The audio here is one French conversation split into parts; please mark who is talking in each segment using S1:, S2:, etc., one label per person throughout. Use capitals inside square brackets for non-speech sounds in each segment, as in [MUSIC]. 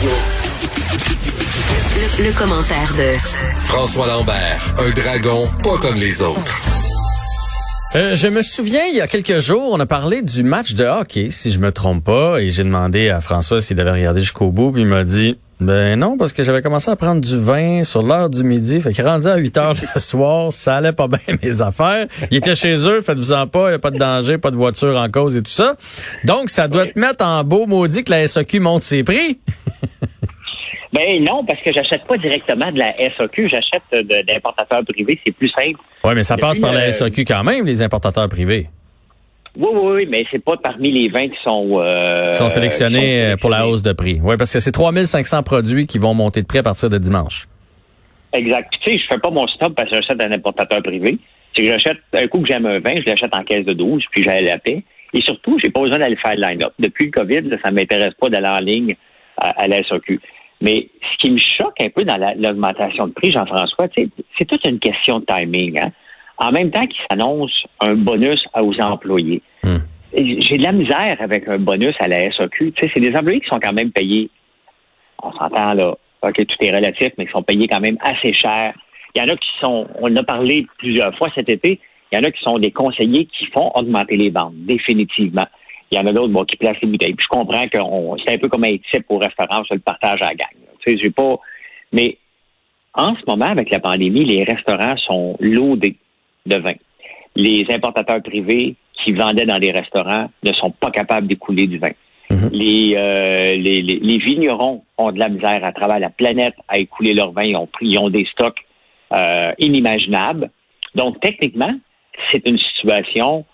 S1: Radio. Le, le commentaire de
S2: François Lambert, un dragon pas comme les autres.
S3: Euh, je me souviens, il y a quelques jours, on a parlé du match de hockey, si je me trompe pas, et j'ai demandé à François s'il avait regardé jusqu'au bout, puis il m'a dit, ben non, parce que j'avais commencé à prendre du vin sur l'heure du midi, fait qu'il rendu à 8 heures le [LAUGHS] soir, ça allait pas bien mes affaires. Il était chez eux, faites-vous-en pas, il n'y a pas de danger, pas de voiture en cause et tout ça. Donc, ça doit te mettre en beau maudit que la SAQ monte ses prix. [LAUGHS]
S4: Ben non, parce que j'achète pas directement de la SAQ, j'achète d'importateurs privés, c'est plus simple.
S3: Oui, mais ça passe
S4: Depuis,
S3: par la
S4: euh,
S3: SAQ quand même, les importateurs privés.
S4: Oui, oui, oui, mais c'est pas parmi les 20 qui sont... Euh,
S3: Ils sont sélectionnés
S4: qui
S3: euh, pour la hausse de prix. Oui, parce que c'est 3500 produits qui vont monter de prix à partir de dimanche.
S4: Exact. Puis, tu sais, je fais pas mon stop parce que j'achète un importateur privé. C'est que j'achète, un coup que j'aime un vin, je l'achète en caisse de 12, puis j'ai la paix. Et surtout, j'ai pas besoin d'aller faire le line-up. Depuis le COVID, ça m'intéresse pas d'aller en ligne à, à la SAQ. Mais ce qui me choque un peu dans la- l'augmentation de prix, Jean-François, c'est toute une question de timing. Hein? En même temps qu'il s'annonce un bonus aux employés.
S3: Hmm.
S4: J'ai de la misère avec un bonus à la SAQ. C'est des employés qui sont quand même payés. On s'entend là. OK, tout est relatif, mais qui sont payés quand même assez cher. Il y en a qui sont, on en a parlé plusieurs fois cet été, il y en a qui sont des conseillers qui font augmenter les ventes, définitivement. Il y en a d'autres bon, qui placent les bouteilles. Puis je comprends que c'est un peu comme un type au restaurant, sur le partage à la gang. Tu sais, j'ai pas. Mais en ce moment, avec la pandémie, les restaurants sont loadés de vin. Les importateurs privés qui vendaient dans les restaurants ne sont pas capables d'écouler du vin.
S3: Mhm.
S4: Les, euh, les, les, les vignerons ont de la misère à travers la planète à écouler leur vin. Ils ont, pris, ils ont des stocks euh, inimaginables. Donc, techniquement, c'est une situation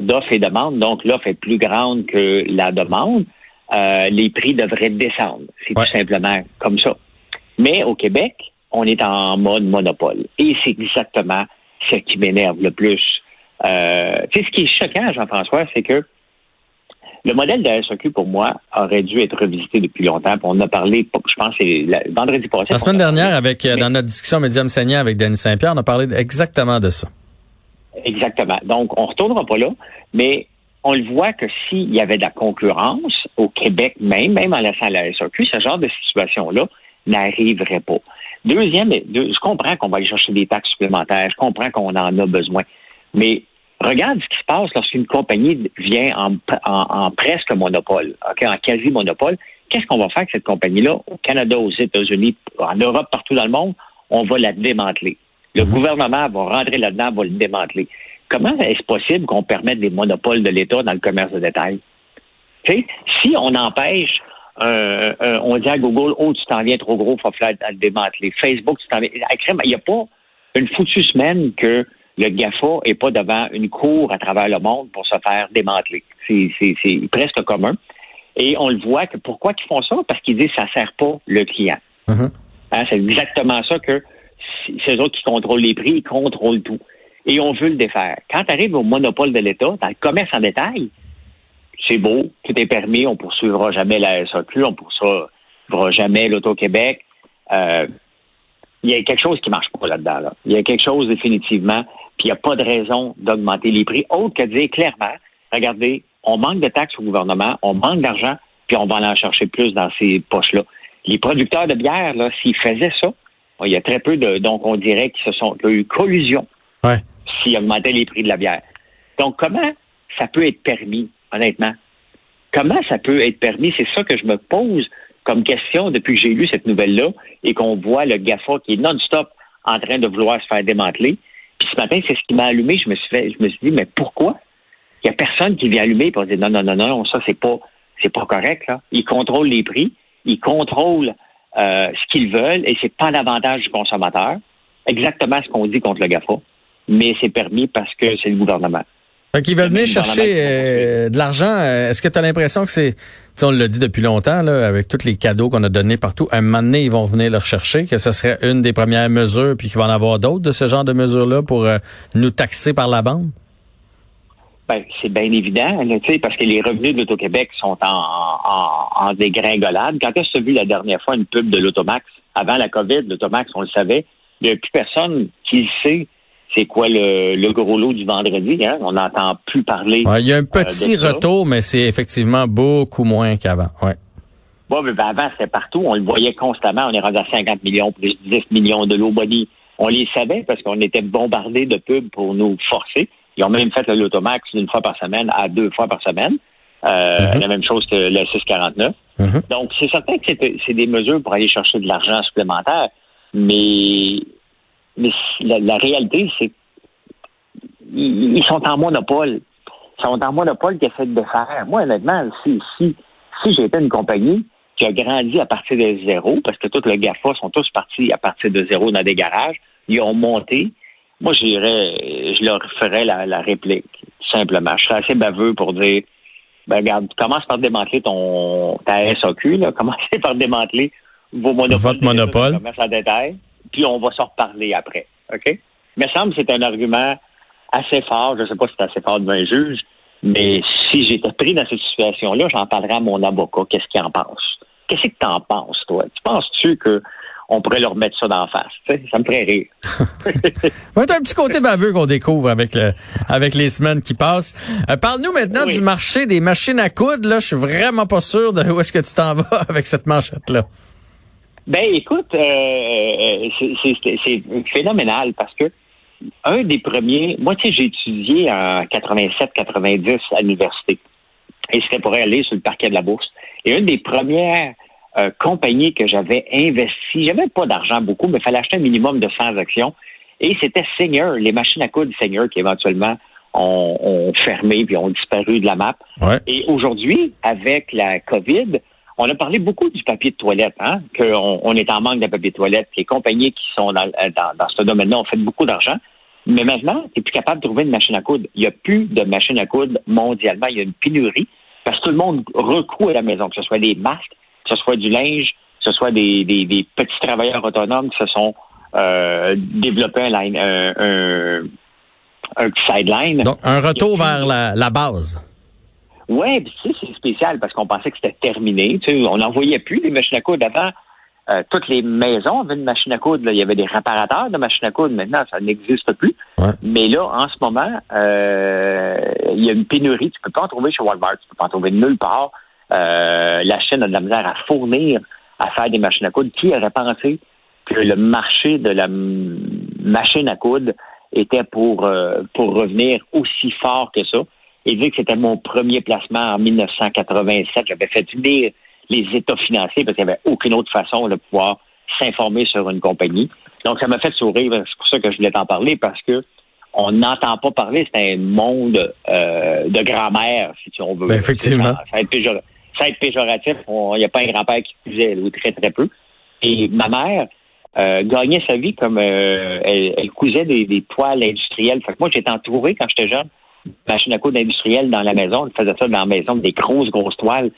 S4: d'offre et demande. Donc, l'offre est plus grande que la demande. Euh, les prix devraient descendre. C'est
S3: Ouais.
S4: tout simplement comme ça. Mais au Québec, on est en mode monopole. Et c'est exactement ce qui m'énerve le plus. Euh, tu sais, ce qui est choquant, Jean-François, c'est que le modèle de la SAQ, pour moi, aurait dû être revisité depuis longtemps. Puis On a parlé, je pense, c'est la- vendredi passé.
S3: La semaine dernière, avec euh,
S4: Mais-
S3: dans notre discussion Médium saignant avec Danny Saint-Pierre, on a parlé exactement de ça.
S4: Exactement. Donc, on retournera pas là, mais on le voit que s'il y avait de la concurrence au Québec même, même en laissant la SAQ, ce genre de situation-là n'arriverait pas. Deuxième, deux- je comprends qu'on va aller chercher des taxes supplémentaires, je comprends qu'on en a besoin, mais regarde ce qui se passe lorsqu'une compagnie vient en, en- en presque monopole, ok, en quasi-monopole. Qu'est-ce qu'on va faire avec cette compagnie-là? Au Canada, aux États-Unis, en Europe, partout dans le monde? On va la démanteler. Le gouvernement va rentrer là-dedans, va le démanteler. Comment est-ce possible qu'on permette des monopoles de l'État dans le commerce de détail? Si on empêche, euh, euh, on dit à Google, oh, tu t'en viens trop gros, falloir le démanteler. Facebook, tu t'en viens. crème, Il n'y a pas une foutue semaine que le GAFA n'est pas devant une cour à travers le monde pour se faire démanteler. C'est presque commun. Et on le voit que pourquoi ils font ça? Parce qu'ils disent que ça ne sert pas le client.
S3: Mhm.
S4: Hein, c'est exactement ça que c'est eux autres qui contrôlent les prix, ils contrôlent tout. Et on veut le défaire. Quand tu arrives au monopole de l'État, dans le commerce en détail, c'est beau, tout est permis, on poursuivra jamais la SAQ, on poursuivra jamais l'Auto-Québec. Euh, il y a quelque chose qui marche pas là-dedans. Là. Il y a quelque chose définitivement, puis il n'y a pas de raison d'augmenter les prix, autre que de dire clairement, regardez, on manque de taxes au gouvernement, on manque d'argent, puis on va aller en chercher plus dans ces poches-là. Les producteurs de bière, s'ils faisaient ça, il y a très peu de, donc on dirait qu'ils se sont, qu'il y a eu collusion
S3: Ouais.
S4: s'ils augmentaient les prix de la bière. Donc, comment ça peut être permis, honnêtement? Comment ça peut être permis? C'est ça que je me pose comme question depuis que j'ai lu cette nouvelle-là et qu'on voit le GAFA qui est non-stop en train de vouloir se faire démanteler. Puis ce matin, c'est ce qui m'a allumé. Je me suis fait, je me suis dit, mais pourquoi? Il n'y a personne qui vient allumer pour dire non, non, non, non, ça, c'est pas, c'est pas correct, là. Ils contrôlent les prix, ils contrôlent euh, ce qu'ils veulent et c'est pas l'avantage du consommateur. Exactement ce qu'on dit contre le GAFA. Mais c'est permis parce que c'est le gouvernement.
S3: Fait qu'ils veulent venir chercher euh, de l'argent. Euh, Est-ce que tu as l'impression que c'est, on l'a dit depuis longtemps, là, avec tous les cadeaux qu'on a donnés partout, un moment donné, ils vont venir le rechercher, que ce serait une des premières mesures, puis qu'il va en avoir d'autres de ce genre de mesures-là pour euh, nous taxer par la bande?
S4: Ben, c'est bien évident, là, parce que les revenus de l'Auto-Québec sont en, en, en dégringolade. Quand est-ce que tu as vu la dernière fois une pub de l'Automax? Avant la COVID, l'Automax, on le savait. Il n'y a plus personne qui le sait. C'est quoi le, le gros lot du vendredi? Hein? On n'entend plus parler.
S3: Ouais, il y a un
S4: de
S3: petit retour, mais c'est effectivement beaucoup moins qu'avant.
S4: Ouais. Mais ben, avant, c'était partout. On le voyait constamment. On est rendu à 50 millions, plus 10 millions de low body. On les savait parce qu'on était bombardés de pubs pour nous forcer. Ils ont même fait l'automax d'une fois par semaine à deux fois par semaine. Euh, mm-hmm. La même chose que le 649. Mm-hmm. Donc, c'est certain que c'est des mesures pour aller chercher de l'argent supplémentaire. Mais, mais la, réalité, c'est qu'ils sont en monopole. Ils sont en monopole qui essaient de faire. Moi, honnêtement, si, si, si j'étais une compagnie qui a grandi à partir de zéro, parce que tous les GAFA sont tous partis à partir de zéro dans des garages, ils ont monté. Moi, j'irais, je leur ferais la, réplique, simplement. Je serais assez baveux pour dire, ben, regarde, commence par démanteler ton, ta SAQ, là. [LAUGHS] Commencez par démanteler vos monopoles.
S3: Votre monopole.
S4: en détail, puis on va s'en reparler après. OK? Mais semble que c'est un argument assez fort. Je ne sais pas si c'est assez fort devant un juge, mais si j'étais pris dans cette situation-là, j'en parlerais à mon avocat. Qu'est-ce qu'il en pense? Qu'est-ce que tu en penses, toi? Tu penses-tu que on pourrait leur mettre ça d'en face. Ça me ferait rire. [LAUGHS]
S3: C'est un petit côté baveux qu'on découvre avec le, avec les semaines qui passent. Euh, parle-nous maintenant du marché des machines à coudre. Là, je suis vraiment pas sûr de où est-ce que tu t'en vas avec cette manchette-là.
S4: Ben, écoute, euh, euh, c'est phénoménal parce que un des premiers, moi, tu sais, j'ai étudié en 87-90 à l'université. Et c'était pour aller sur le parquet de la bourse. Et une des premières euh, compagnies que j'avais investi, j'avais pas d'argent beaucoup, mais il fallait acheter un minimum de 100 actions. Et c'était Seigneur, les machines à coudre Seigneur qui éventuellement ont, fermé puis ont disparu de la map. Et aujourd'hui, avec la COVID, on a parlé beaucoup du papier de toilette, hein, qu'on on est en manque de papier de toilette. Les compagnies qui sont dans, dans, dans ce domaine-là ont fait beaucoup d'argent. Mais maintenant, tu n'es plus capable de trouver une machine à coudre. Il n'y a plus de machine à coudre mondialement. Il y a une pénurie parce que tout le monde recoue à la maison, que ce soit des masques, que ce soit du linge, que ce soit des, des, petits travailleurs autonomes qui se sont euh, développés un, line, un, un, sideline.
S3: Donc, un retour vers la, la base.
S4: Oui, c'est spécial parce qu'on pensait que c'était terminé. Tu sais, on n'en voyait plus des machines à coudre avant. Euh, toutes les maisons avaient une machine à coudre. Il y avait des réparateurs de machines à coudre. Maintenant, ça n'existe plus. Mais là, en ce moment, euh, il y a une pénurie. Tu peux pas en trouver chez Walmart. Tu peux pas en trouver nulle part. Euh, la Chine a de la misère à fournir, à faire des machines à coudre. Qui aurait pensé que le marché de la machine à coudre était pour, pour revenir aussi fort que ça? Et vu que c'était mon premier placement en 1987, j'avais fait venir les états financiers parce qu'il n'y avait aucune autre façon de pouvoir s'informer sur une compagnie. Donc, ça m'a fait sourire. C'est pour ça que je voulais t'en parler parce que on n'entend pas parler. C'est un monde euh, de grand-mère, si on veut.
S3: Ben, effectivement.
S4: Ça va être, péjoratif. Il n'y a pas un grand-père qui cuisait, ou très, très peu. Et ma mère euh, gagnait sa vie comme euh, elle, cousait des, des, toiles industrielles. Fait que moi, j'étais entouré quand j'étais jeune, machine à coudre industrielle dans la maison. Elle faisait ça dans la maison, des grosses, grosses toiles.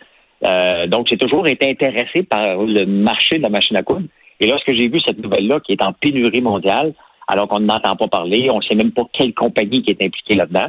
S4: Euh, donc, j'ai toujours été intéressé par le marché de la machine à coudre. Et lorsque j'ai vu cette nouvelle-là, qui est en pénurie mondiale, alors qu'on n'entend pas parler, on ne sait même pas quelle compagnie qui est impliquée là-dedans.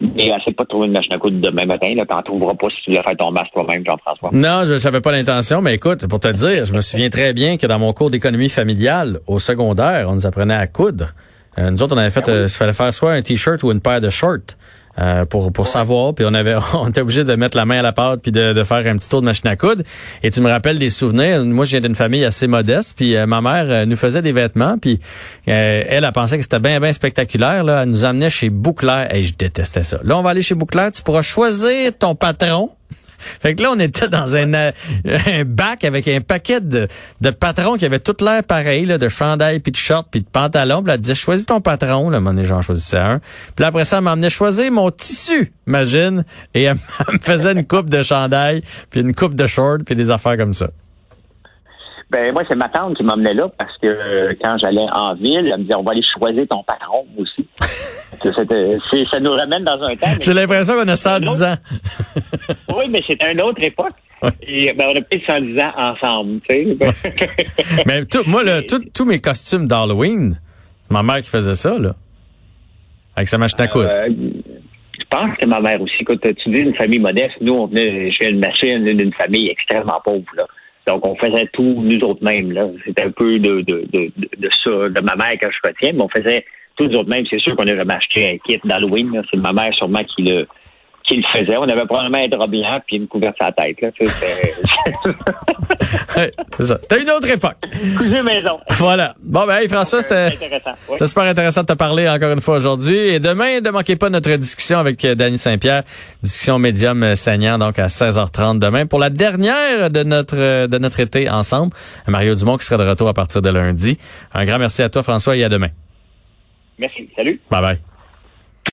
S4: Mais essaie pas de trouver une machine à coudre demain matin. Tu n'en trouveras pas si tu veux faire ton masque toi-même, Jean-François.
S3: Non, je n'avais pas l'intention, mais écoute, pour te dire, je me souviens très bien que dans mon cours d'économie familiale au secondaire, on nous apprenait à coudre. Euh, nous autres, on avait fait, ah euh, il fallait faire soit un t-shirt ou une paire de shorts. Euh, pour pour savoir. Puis on avait [LAUGHS] on était obligé de mettre la main à la pâte puis de, de, faire un petit tour de machine à coudre. Et tu me rappelles des souvenirs. Moi, je viens d'une famille assez modeste. Puis euh, ma mère euh, nous faisait des vêtements. Puis elle a pensé que c'était bien bien spectaculaire. Là, elle nous emmenait chez Bouclair. Et je détestais ça. Là, on va aller chez Bouclair. Tu pourras choisir ton patron. Fait que là, on était dans un, euh, un bac avec un paquet de, de patrons qui avaient tout l'air pareil, là, de chandail, puis de shorts, puis de pantalons. Puis elle disait, choisis ton patron. Là, mon j'en choisissais un. Puis après ça, elle m'emmenait choisir mon tissu, imagine. Et elle, [LAUGHS] me faisait une coupe de chandail, puis une coupe de shorts, puis des affaires comme ça.
S4: Ben moi, c'est ma tante qui m'emmenait là parce que euh, quand j'allais en ville, elle me disait on va aller choisir ton patron aussi. [LAUGHS] ça nous ramène dans un temps.
S3: J'ai l'impression qu'on a 110 ans.
S4: oui, mais c'est une autre époque. Et, ben, on a peut-être 110 ans ensemble, tu
S3: sais. [LAUGHS] mais tout, moi, tous mes costumes d'Halloween, c'est ma mère qui faisait ça, là. Avec sa machine à coudre. Euh,
S4: je pense que ma mère aussi. Écoute, tu dis une famille modeste. Nous, on venait, j'ai une machine d'une famille extrêmement pauvre, là. Donc, on faisait tout nous autres mêmes. Là. C'était un peu de, de, de, de, ça, de ma mère que je retiens, mais on faisait tout nous autres mêmes. C'est sûr qu'on a jamais acheté un kit d'Halloween. C'est ma mère sûrement qui le qui le faisait. On avait probablement un drap blanc puis une couverture à la tête. Là. [LAUGHS]
S3: c'est ça. C'était une autre époque.
S4: Cousu maison.
S3: Voilà. Bon, ben, hey, François, c'était ouais. super intéressant de te parler encore une fois aujourd'hui. Et demain, ne manquez pas notre discussion avec euh, Danny Saint-Pierre, discussion médium euh, saignant, donc à 16h30 demain pour la dernière de notre euh, de notre été ensemble. Mario Dumont qui sera de retour à partir de lundi. Un grand merci à toi, François, et à demain.
S4: Merci. Salut.
S3: Bye bye.